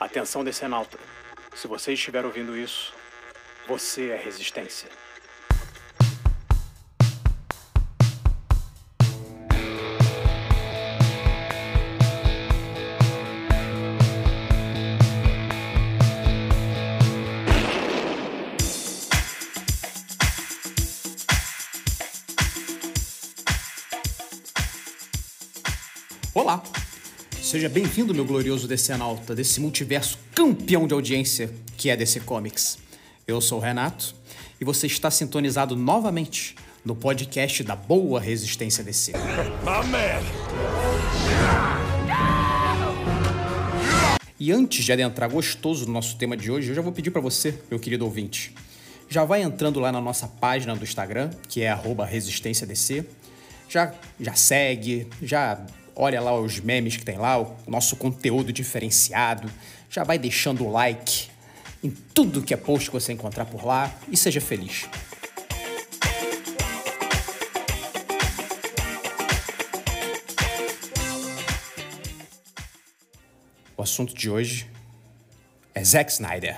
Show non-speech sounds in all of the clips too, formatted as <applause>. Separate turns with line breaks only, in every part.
Atenção, Decenalta. Se você estiver ouvindo isso, você é resistência.
Seja bem-vindo, meu glorioso Decenalta, desse multiverso campeão de audiência que é DC Comics. Eu sou o Renato e você está sintonizado novamente no podcast da Boa Resistência DC. <laughs> E antes de adentrar gostoso no nosso tema de hoje, eu já vou pedir para você, meu querido ouvinte, já vai entrando lá na nossa página do Instagram, que é @resistênciadc. Já já segue, já olha lá os memes que tem lá, o nosso conteúdo diferenciado, já vai deixando o like em tudo que é post que você encontrar por lá e seja feliz. O assunto de hoje é Zack Snyder.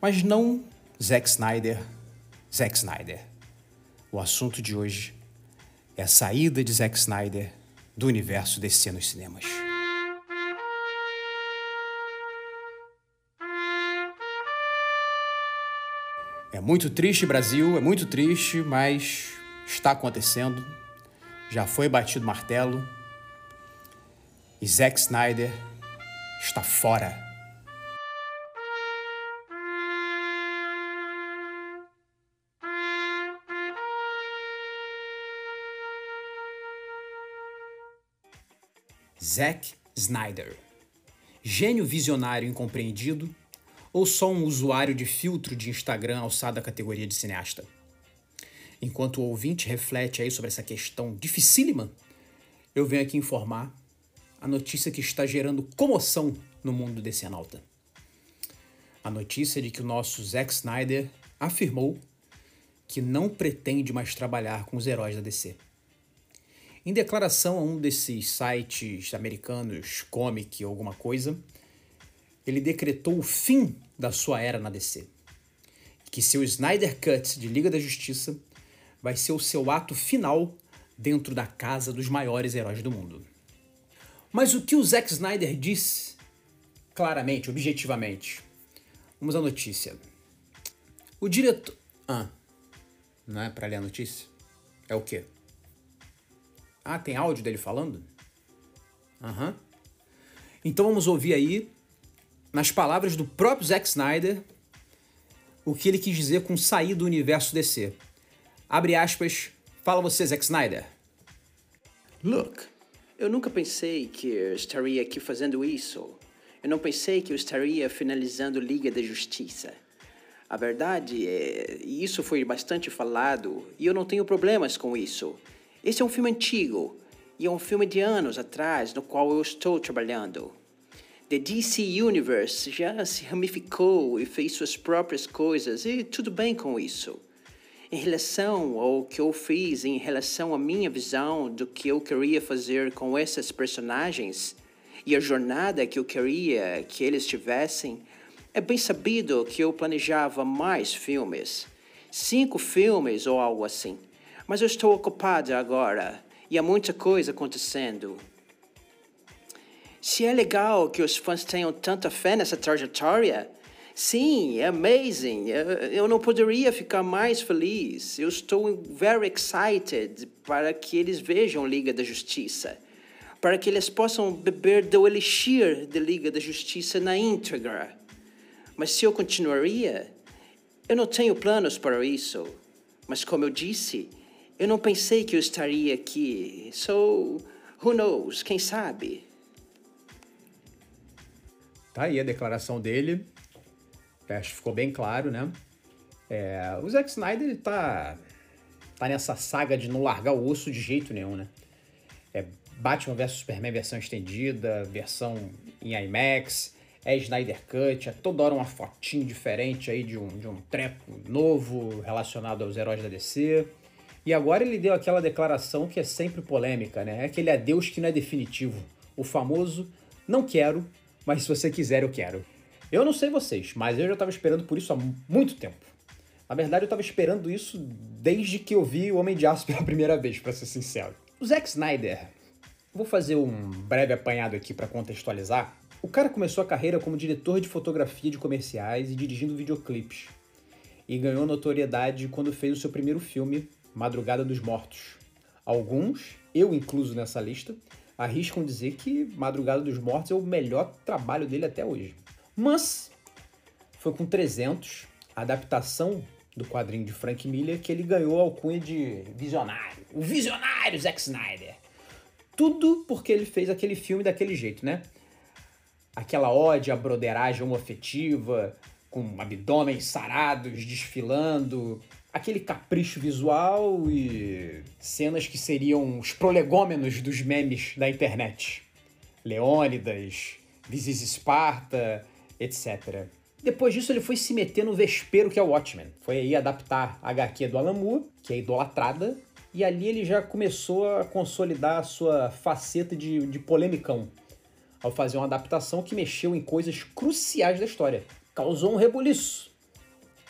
Mas não Zack Snyder, Zack Snyder. O assunto de hoje é a saída de Zack Snyder do universo DC nos cinemas. É muito triste, Brasil, é muito triste, mas está acontecendo. Já foi batido martelo. E Zack Snyder está fora. Zack Snyder. Gênio visionário incompreendido ou só um usuário de filtro de Instagram alçado à categoria de cineasta? Enquanto o ouvinte reflete aí sobre essa questão dificílima, eu venho aqui informar a notícia que está gerando comoção no mundo desse anauta. A notícia de que o nosso Zack Snyder afirmou que não pretende mais trabalhar com os heróis da DC. Em declaração a um desses sites americanos, comic ou alguma coisa, ele decretou o fim da sua era na DC. Que seu Snyder Cut de Liga da Justiça vai ser o seu ato final dentro da casa dos maiores heróis do mundo. Mas o que o Zack Snyder disse, claramente, objetivamente? Vamos à notícia. O diretor. Ah, não é para ler a notícia? É o quê? Ah, tem áudio dele falando? Aham. Uhum. Então vamos ouvir aí, nas palavras do próprio Zack Snyder, o que ele quis dizer com sair do universo DC. Abre aspas, fala você, Zack Snyder.
Look, eu nunca pensei que eu estaria aqui fazendo isso. Eu não pensei que eu estaria finalizando Liga da Justiça. A verdade é, isso foi bastante falado, e eu não tenho problemas com isso. Esse é um filme antigo e é um filme de anos atrás no qual eu estou trabalhando. The DC Universe já se ramificou e fez suas próprias coisas e tudo bem com isso. Em relação ao que eu fiz, em relação à minha visão do que eu queria fazer com esses personagens e a jornada que eu queria que eles tivessem, é bem sabido que eu planejava mais filmes. Cinco filmes ou algo assim mas eu estou ocupado agora e há muita coisa acontecendo. Se é legal que os fãs tenham tanta fé nessa trajetória, sim, é amazing. Eu não poderia ficar mais feliz. Eu estou very excited para que eles vejam Liga da Justiça, para que eles possam beber do elixir da Liga da Justiça na íntegra. Mas se eu continuaria, eu não tenho planos para isso. Mas como eu disse, eu não pensei que eu estaria aqui. So, who knows? Quem sabe?
Tá aí a declaração dele. Acho que ficou bem claro, né? É, o Zack Snyder ele tá, tá nessa saga de não largar o osso de jeito nenhum, né? É Batman vs Superman versão estendida, versão em IMAX, é Snyder Cut, é toda hora uma fotinho diferente aí de um, de um treco novo relacionado aos heróis da DC. E agora ele deu aquela declaração que é sempre polêmica, né? É aquele adeus que não é definitivo. O famoso não quero, mas se você quiser, eu quero. Eu não sei vocês, mas eu já estava esperando por isso há muito tempo. Na verdade, eu estava esperando isso desde que eu vi o Homem de Aço <laughs> pela primeira vez, para ser sincero. O Zack Snyder, vou fazer um breve apanhado aqui para contextualizar. O cara começou a carreira como diretor de fotografia de comerciais e dirigindo videoclipes. E ganhou notoriedade quando fez o seu primeiro filme, Madrugada dos Mortos. Alguns, eu incluso nessa lista, arriscam dizer que Madrugada dos Mortos é o melhor trabalho dele até hoje. Mas foi com 300, a adaptação do quadrinho de Frank Miller, que ele ganhou a alcunha de visionário. O visionário Zack Snyder. Tudo porque ele fez aquele filme daquele jeito, né? Aquela à broderagem homoafetiva, com abdômenes sarados desfilando, aquele capricho visual e cenas que seriam os prolegômenos dos memes da internet. Leônidas, Visis Esparta, etc. Depois disso, ele foi se meter no vespeiro que é o Watchmen. Foi aí adaptar a HQ do Alan Moore, que é idolatrada, e ali ele já começou a consolidar a sua faceta de, de polemicão, ao fazer uma adaptação que mexeu em coisas cruciais da história. Causou um rebuliço.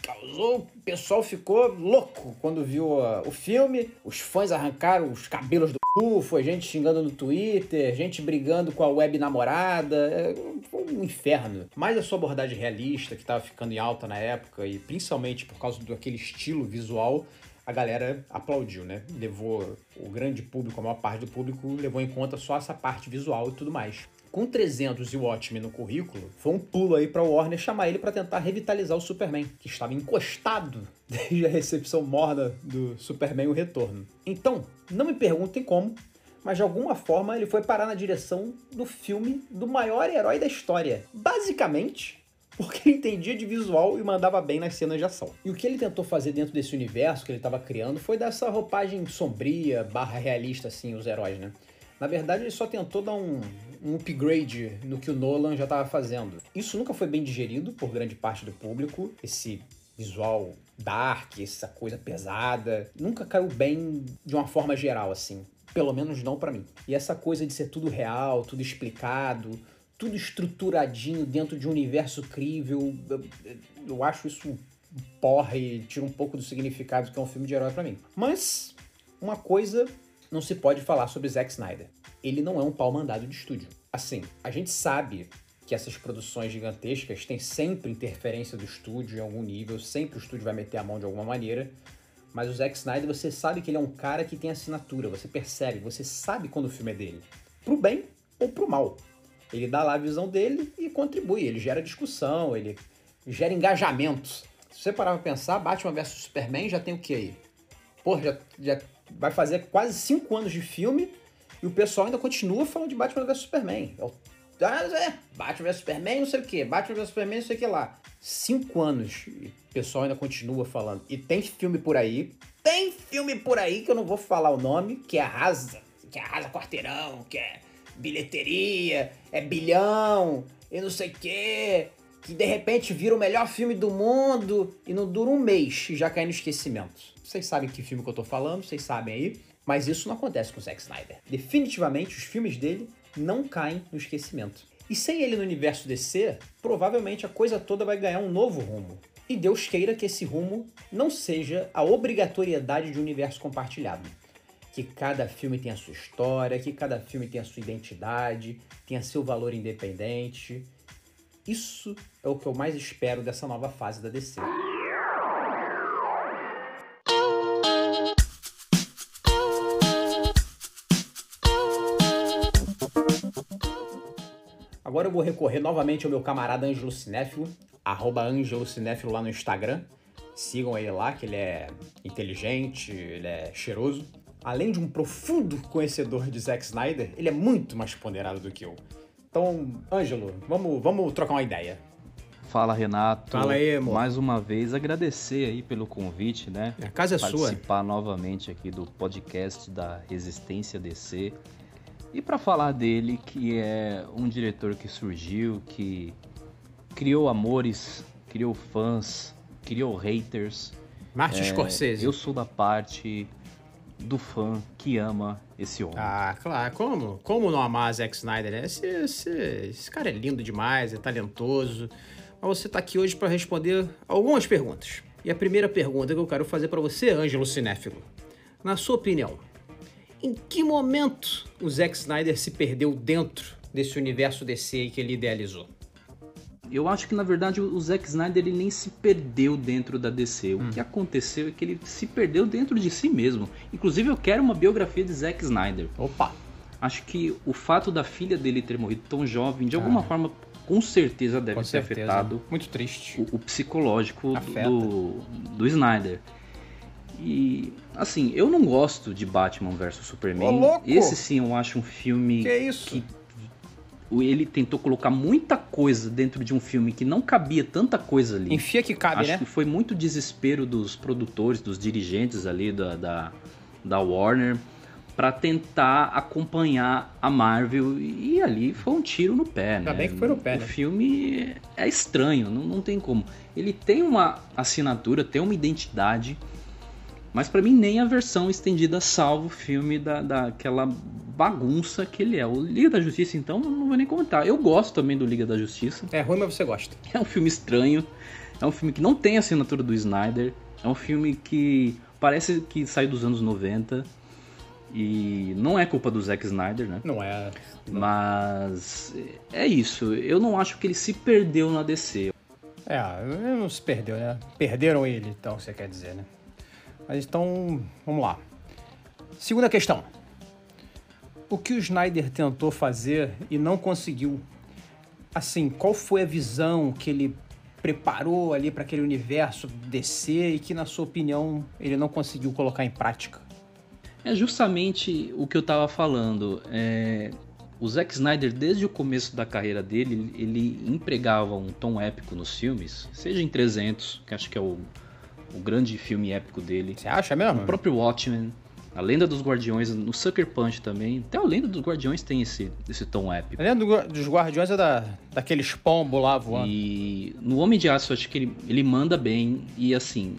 Causou. O pessoal ficou louco quando viu o filme. Os fãs arrancaram os cabelos do cu, foi gente xingando no Twitter, gente brigando com a web namorada. É, foi um inferno. Mas a sua abordagem realista, que estava ficando em alta na época, e principalmente por causa daquele estilo visual, a galera aplaudiu, né? Levou o grande público, a maior parte do público, levou em conta só essa parte visual e tudo mais. Com 300 e o Watchmen no currículo, foi um pulo aí para o Warner chamar ele para tentar revitalizar o Superman, que estava encostado <laughs> desde a recepção morna do Superman o Retorno. Então, não me perguntem como, mas de alguma forma ele foi parar na direção do filme do maior herói da história. Basicamente, <laughs> porque ele entendia de visual e mandava bem nas cenas de ação. E o que ele tentou fazer dentro desse universo que ele estava criando foi dar essa roupagem sombria, barra realista, assim, os heróis, né? Na verdade, ele só tentou dar um, um upgrade no que o Nolan já estava fazendo. Isso nunca foi bem digerido por grande parte do público, esse visual dark, essa coisa pesada, nunca caiu bem de uma forma geral assim, pelo menos não para mim. E essa coisa de ser tudo real, tudo explicado, tudo estruturadinho dentro de um universo crível, eu, eu acho isso porra e tira um pouco do significado que é um filme de herói para mim. Mas uma coisa não se pode falar sobre Zack Snyder. Ele não é um pau mandado de estúdio. Assim, a gente sabe que essas produções gigantescas têm sempre interferência do estúdio em algum nível, sempre o estúdio vai meter a mão de alguma maneira. Mas o Zack Snyder, você sabe que ele é um cara que tem assinatura, você percebe, você sabe quando o filme é dele. Pro bem ou pro mal. Ele dá lá a visão dele e contribui, ele gera discussão, ele gera engajamento. Se você parar pra pensar, Batman vs Superman já tem o que aí? Porra, já, já vai fazer quase cinco anos de filme e o pessoal ainda continua falando de Batman vs Superman. É, ah, é, Batman vs Superman, não sei o que, Batman vs Superman, não sei o que lá. Cinco anos e o pessoal ainda continua falando. E tem filme por aí, tem filme por aí que eu não vou falar o nome, que arrasa, que arrasa quarteirão, que é bilheteria, é bilhão, e não sei o que, que de repente vira o melhor filme do mundo e não dura um mês e já cai no esquecimento. Vocês sabem que filme que eu tô falando, vocês sabem aí. Mas isso não acontece com o Zack Snyder. Definitivamente, os filmes dele não caem no esquecimento. E sem ele no universo DC, provavelmente a coisa toda vai ganhar um novo rumo. E Deus queira que esse rumo não seja a obrigatoriedade de um universo compartilhado. Que cada filme tenha a sua história, que cada filme tenha a sua identidade, tenha seu valor independente. Isso é o que eu mais espero dessa nova fase da DC. Agora eu vou recorrer novamente ao meu camarada Ângelo Cinéfilo, arroba Ângelo Cinéfilo lá no Instagram. Sigam ele lá, que ele é inteligente, ele é cheiroso. Além de um profundo conhecedor de Zack Snyder, ele é muito mais ponderado do que eu. Então, Ângelo, vamos, vamos trocar uma ideia.
Fala, Renato.
Fala aí, amor.
Mais uma vez, agradecer aí pelo convite, né?
A casa é
Participar
sua.
Participar novamente aqui do podcast da Resistência DC. E para falar dele, que é um diretor que surgiu, que criou amores, criou fãs, criou haters.
Martin
É,
Scorsese.
Eu sou da parte do fã que ama esse homem.
Ah, claro. Como? Como não amar Zack Snyder, né? Esse, esse, esse cara é lindo demais, é talentoso. Mas você tá aqui hoje para responder algumas perguntas. E a primeira pergunta que eu quero fazer para você, Ângelo Cinéfilo. Na sua opinião, em que momento o Zack Snyder se perdeu dentro desse universo DC que ele idealizou?
Eu acho que na verdade o Zack Snyder ele nem se perdeu dentro da DC. O hum. que aconteceu é que ele se perdeu dentro de si mesmo. Inclusive eu quero uma biografia de Zack Snyder.
Opa!
Acho que o fato da filha dele ter morrido tão jovem, de alguma ah. forma, com certeza deve com ter certeza. afetado.
Muito triste.
O, o psicológico do, do Snyder. E assim, eu não gosto de Batman vs Superman.
Ô,
Esse sim eu acho um filme
que,
que ele tentou colocar muita coisa dentro de um filme que não cabia tanta coisa ali.
Enfia que cabe,
Acho
né?
que foi muito desespero dos produtores, dos dirigentes ali da, da, da Warner para tentar acompanhar a Marvel e ali foi um tiro no pé,
Ainda né? bem que foi no pé,
O
né?
filme é estranho, não, não tem como. Ele tem uma assinatura, tem uma identidade, mas para mim nem a versão estendida salva o filme da, daquela bagunça que ele é. O Liga da Justiça, então, não vou nem comentar. Eu gosto também do Liga da Justiça.
É ruim, mas você gosta.
É um filme estranho. É um filme que não tem a assinatura do Snyder. É um filme que parece que sai dos anos 90. E não é culpa do Zack Snyder, né?
Não é.
Não. Mas é isso. Eu não acho que ele se perdeu na DC.
É, não se perdeu, né? Perderam ele, então, você quer dizer, né? Mas então, vamos lá. Segunda questão. O que o Snyder tentou fazer e não conseguiu? Assim, qual foi a visão que ele preparou ali para aquele universo DC e que, na sua opinião, ele não conseguiu colocar em prática?
É justamente o que eu estava falando. É... O Zack Snyder, desde o começo da carreira dele, ele empregava um tom épico nos filmes, seja em 300, que acho que é o o grande filme épico dele.
Você acha mesmo?
O próprio Watchmen, a Lenda dos Guardiões, no Sucker Punch também. Até a Lenda dos Guardiões tem esse, esse tom épico.
A Lenda dos Guardiões é da, daqueles pombos lá voando.
E no Homem de Aço, eu acho que ele, ele manda bem. E assim,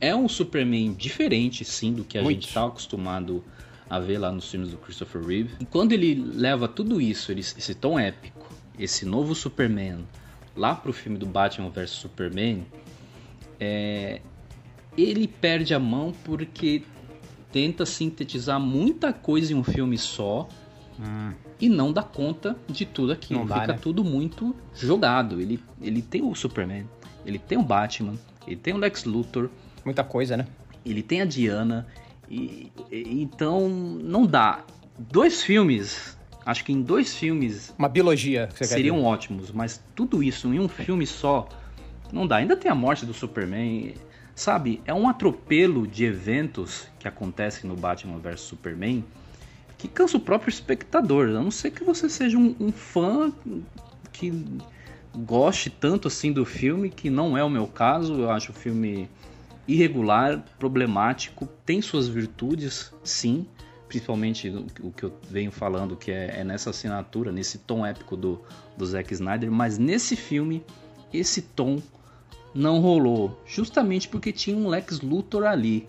é um Superman diferente, sim, do que a Muito. gente tá acostumado a ver lá nos filmes do Christopher Reeve. E quando ele leva tudo isso, esse tom épico, esse novo Superman, lá pro filme do Batman vs Superman, é, ele perde a mão porque tenta sintetizar muita coisa em um filme só hum. e não dá conta de tudo aquilo. Dá, Fica né? tudo muito jogado. Ele, ele tem o Superman, ele tem o Batman, ele tem o Lex Luthor.
Muita coisa, né?
Ele tem a Diana. E, e, então não dá. Dois filmes, acho que em dois filmes.
Uma biologia.
seriam ótimos, mas tudo isso em um filme só não dá. Ainda tem a morte do Superman. Sabe, é um atropelo de eventos que acontecem no Batman vs Superman que cansa o próprio espectador. A não ser que você seja um, um fã que goste tanto assim do filme, que não é o meu caso. Eu acho o filme irregular, problemático, tem suas virtudes, sim, principalmente o que eu venho falando, que é, é, nessa assinatura, nesse tom épico do, do Zack Snyder, mas nesse filme, esse tom não rolou, justamente porque tinha um Lex Luthor ali.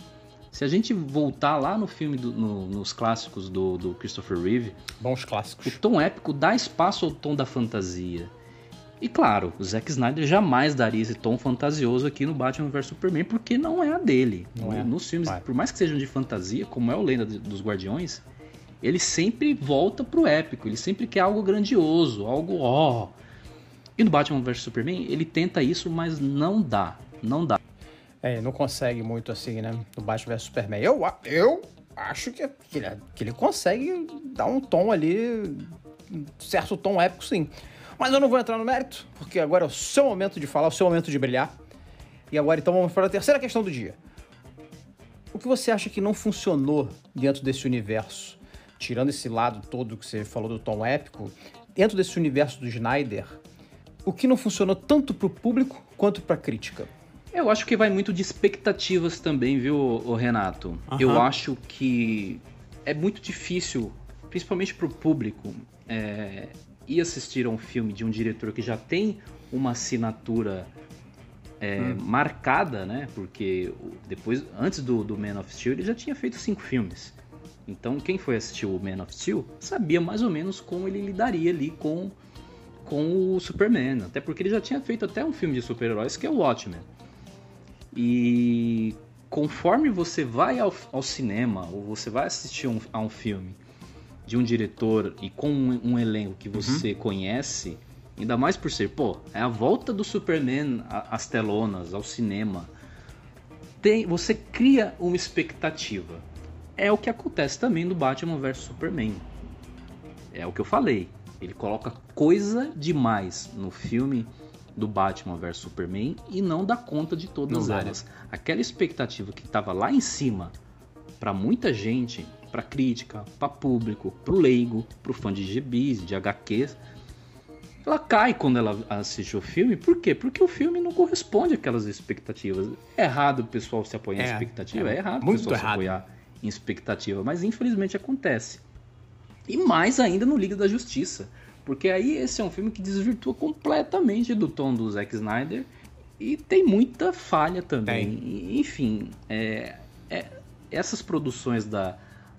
Se a gente voltar lá no filme, do, no, nos clássicos do, do, Christopher Reeve,
bons clássicos,
o tom épico dá espaço ao tom da fantasia. E claro, o Zack Snyder jamais daria esse tom fantasioso aqui no Batman vs Superman, porque não é a dele.
Não é.
Nos filmes, Vai. por mais que sejam de fantasia, como é o Lenda dos Guardiões, ele sempre volta pro épico, ele sempre quer algo grandioso, algo ó. Oh, e no Batman vs Superman, ele tenta isso, mas não dá. Não dá.
É, não consegue muito assim, né? No Batman vs Superman. Eu, eu acho que, ele, que ele consegue dar um tom ali, um certo tom épico, sim. Mas eu não vou entrar no mérito, porque agora é o seu momento de falar, o seu momento de brilhar. E agora então vamos para a terceira questão do dia. O que você acha que não funcionou dentro desse universo? Tirando esse lado todo que você falou do tom épico, dentro desse universo do Snyder, o que não funcionou tanto para o público quanto para a crítica?
Eu acho que vai muito de expectativas também, viu, Renato? Uhum. Eu acho que é muito difícil, principalmente para o público, é, ir assistir a um filme de um diretor que já tem uma assinatura é, hum. marcada, né? Porque depois, antes do, do Man of Steel, ele já tinha feito cinco filmes. Então, quem foi assistir o Man of Steel sabia mais ou menos como ele lidaria ali com, com o Superman. Até porque ele já tinha feito até um filme de super-heróis que é o Watchmen. E conforme você vai ao, ao cinema ou você vai assistir um, a um filme de um diretor e com um, um elenco que você uhum. conhece, ainda mais por ser, pô, é a volta do Superman às telonas, ao cinema. Tem, você cria uma expectativa. É o que acontece também no Batman vs Superman. É o que eu falei. Ele coloca coisa demais no filme do Batman vs Superman e não dá conta de todas não elas. Dá. Aquela expectativa que estava lá em cima para muita gente, para crítica, para público, para o leigo, para o fã de gibis, de HQs, ela cai quando ela assiste o filme. Por quê? Porque o filme não corresponde àquelas expectativas. É errado o pessoal se apoiar é, em expectativa, é, é errado o pessoal errado. se apoiar em expectativa, mas infelizmente acontece. E mais ainda no Liga da Justiça. Porque aí esse é um filme que desvirtua completamente do tom do Zack Snyder e tem muita falha também. Tem. Enfim, é, é, essas produções da,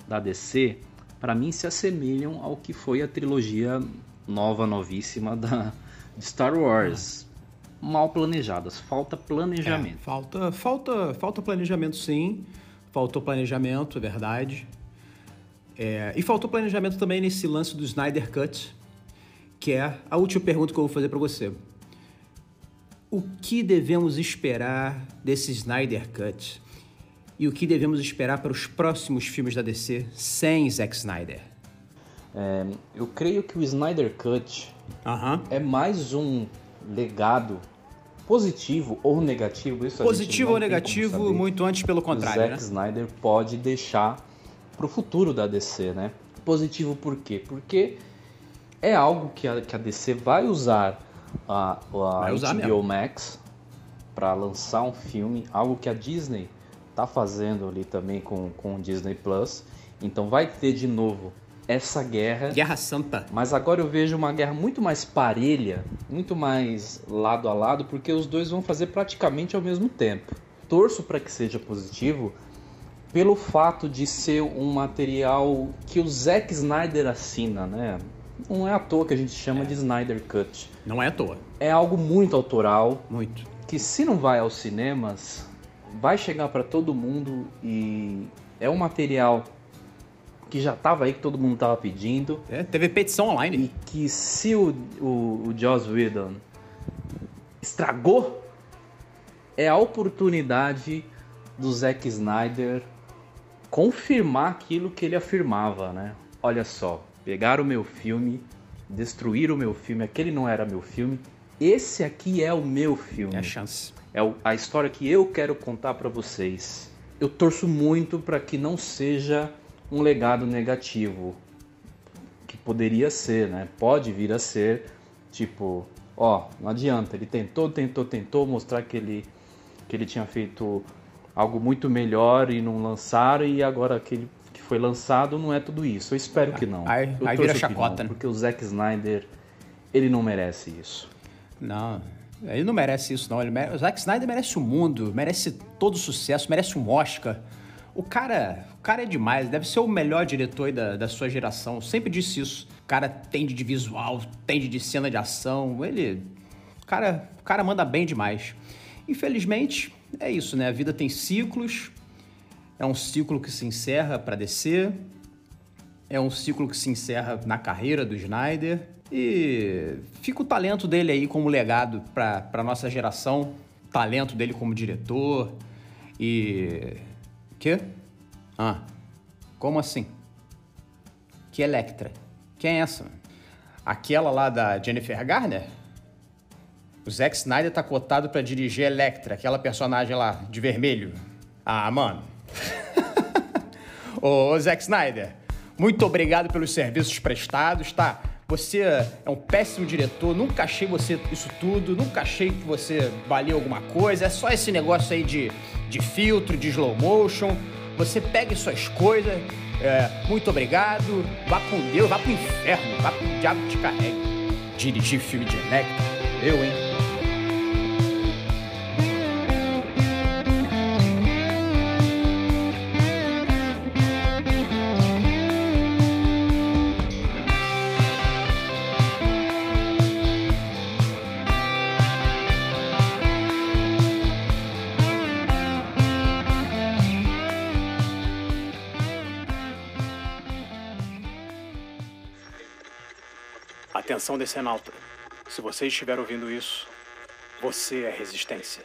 da DC, para mim, se assemelham ao que foi a trilogia nova, novíssima da, de Star Wars. Mal planejadas, falta planejamento.
É, falta, falta, falta planejamento, sim. Faltou planejamento, é verdade. É, e faltou planejamento também nesse lance do Snyder Cut, que é a última pergunta que eu vou fazer para você. O que devemos esperar desse Snyder Cut? E o que devemos esperar para os próximos filmes da DC sem Zack Snyder?
É, eu creio que o Snyder Cut é mais um legado positivo ou negativo. Isso
positivo ou negativo, muito antes pelo contrário.
O Zack né? Snyder pode deixar para o futuro da DC, né? Positivo por quê? Porque é algo que a, que a DC vai usar a, a vai usar HBO mesmo. Max para lançar um filme, algo que a Disney tá fazendo ali também com, com o Disney Plus. Então vai ter de novo essa guerra.
Guerra Santa.
Mas agora eu vejo uma guerra muito mais parelha, muito mais lado a lado, porque os dois vão fazer praticamente ao mesmo tempo. Torço para que seja positivo pelo fato de ser um material que o Zack Snyder assina, né? Não é à toa que a gente chama é. de Snyder Cut.
Não é à toa.
É algo muito autoral.
Muito.
Que se não vai aos cinemas, vai chegar para todo mundo e é um material que já estava aí, que todo mundo estava pedindo.
É, teve petição online.
E que se o, o, o Joss Whedon estragou, é a oportunidade do Zack Snyder confirmar aquilo que ele afirmava, né? Olha só, Pegaram o meu filme, destruíram o meu filme, aquele não era meu filme. Esse aqui é o meu filme.
É a chance.
É a história que eu quero contar para vocês. Eu torço muito para que não seja um legado negativo. Que poderia ser, né? Pode vir a ser, tipo, ó, não adianta. Ele tentou, tentou, tentou mostrar que ele, que ele tinha feito algo muito melhor e não lançaram e agora que ele foi lançado não é tudo isso. Eu espero que não.
Aí, aí vira chacota,
não, né? Porque o Zack Snyder, ele não merece isso.
Não, ele não merece isso, não. Ele mere... O Zack Snyder merece o mundo, merece todo o sucesso, merece um Oscar. O cara, o cara é demais, deve ser o melhor diretor da, da sua geração. Eu sempre disse isso. O cara tende de visual, tende de cena de ação. Ele. O cara, o cara manda bem demais. Infelizmente, é isso, né? A vida tem ciclos. É um ciclo que se encerra para descer. É um ciclo que se encerra na carreira do Snyder. E fica o talento dele aí como legado para nossa geração. Talento dele como diretor. E. Quê? Ah, como assim? Que Electra? Quem é essa? Aquela lá da Jennifer Garner? O Zack Snyder tá cotado para dirigir Electra, aquela personagem lá de vermelho. Ah, mano. <laughs> Ô, Zack Snyder, muito obrigado pelos serviços prestados, tá? Você é um péssimo diretor, nunca achei você isso tudo, nunca achei que você valia alguma coisa. É só esse negócio aí de, de filtro, de slow motion. Você pega suas coisas. É, muito obrigado. Vá com Deus, vá pro inferno, vá pro diabo te carregue. Dirigir filme de Electra, eu, hein? Atenção, decenalta. Se você estiver ouvindo isso, você é resistência.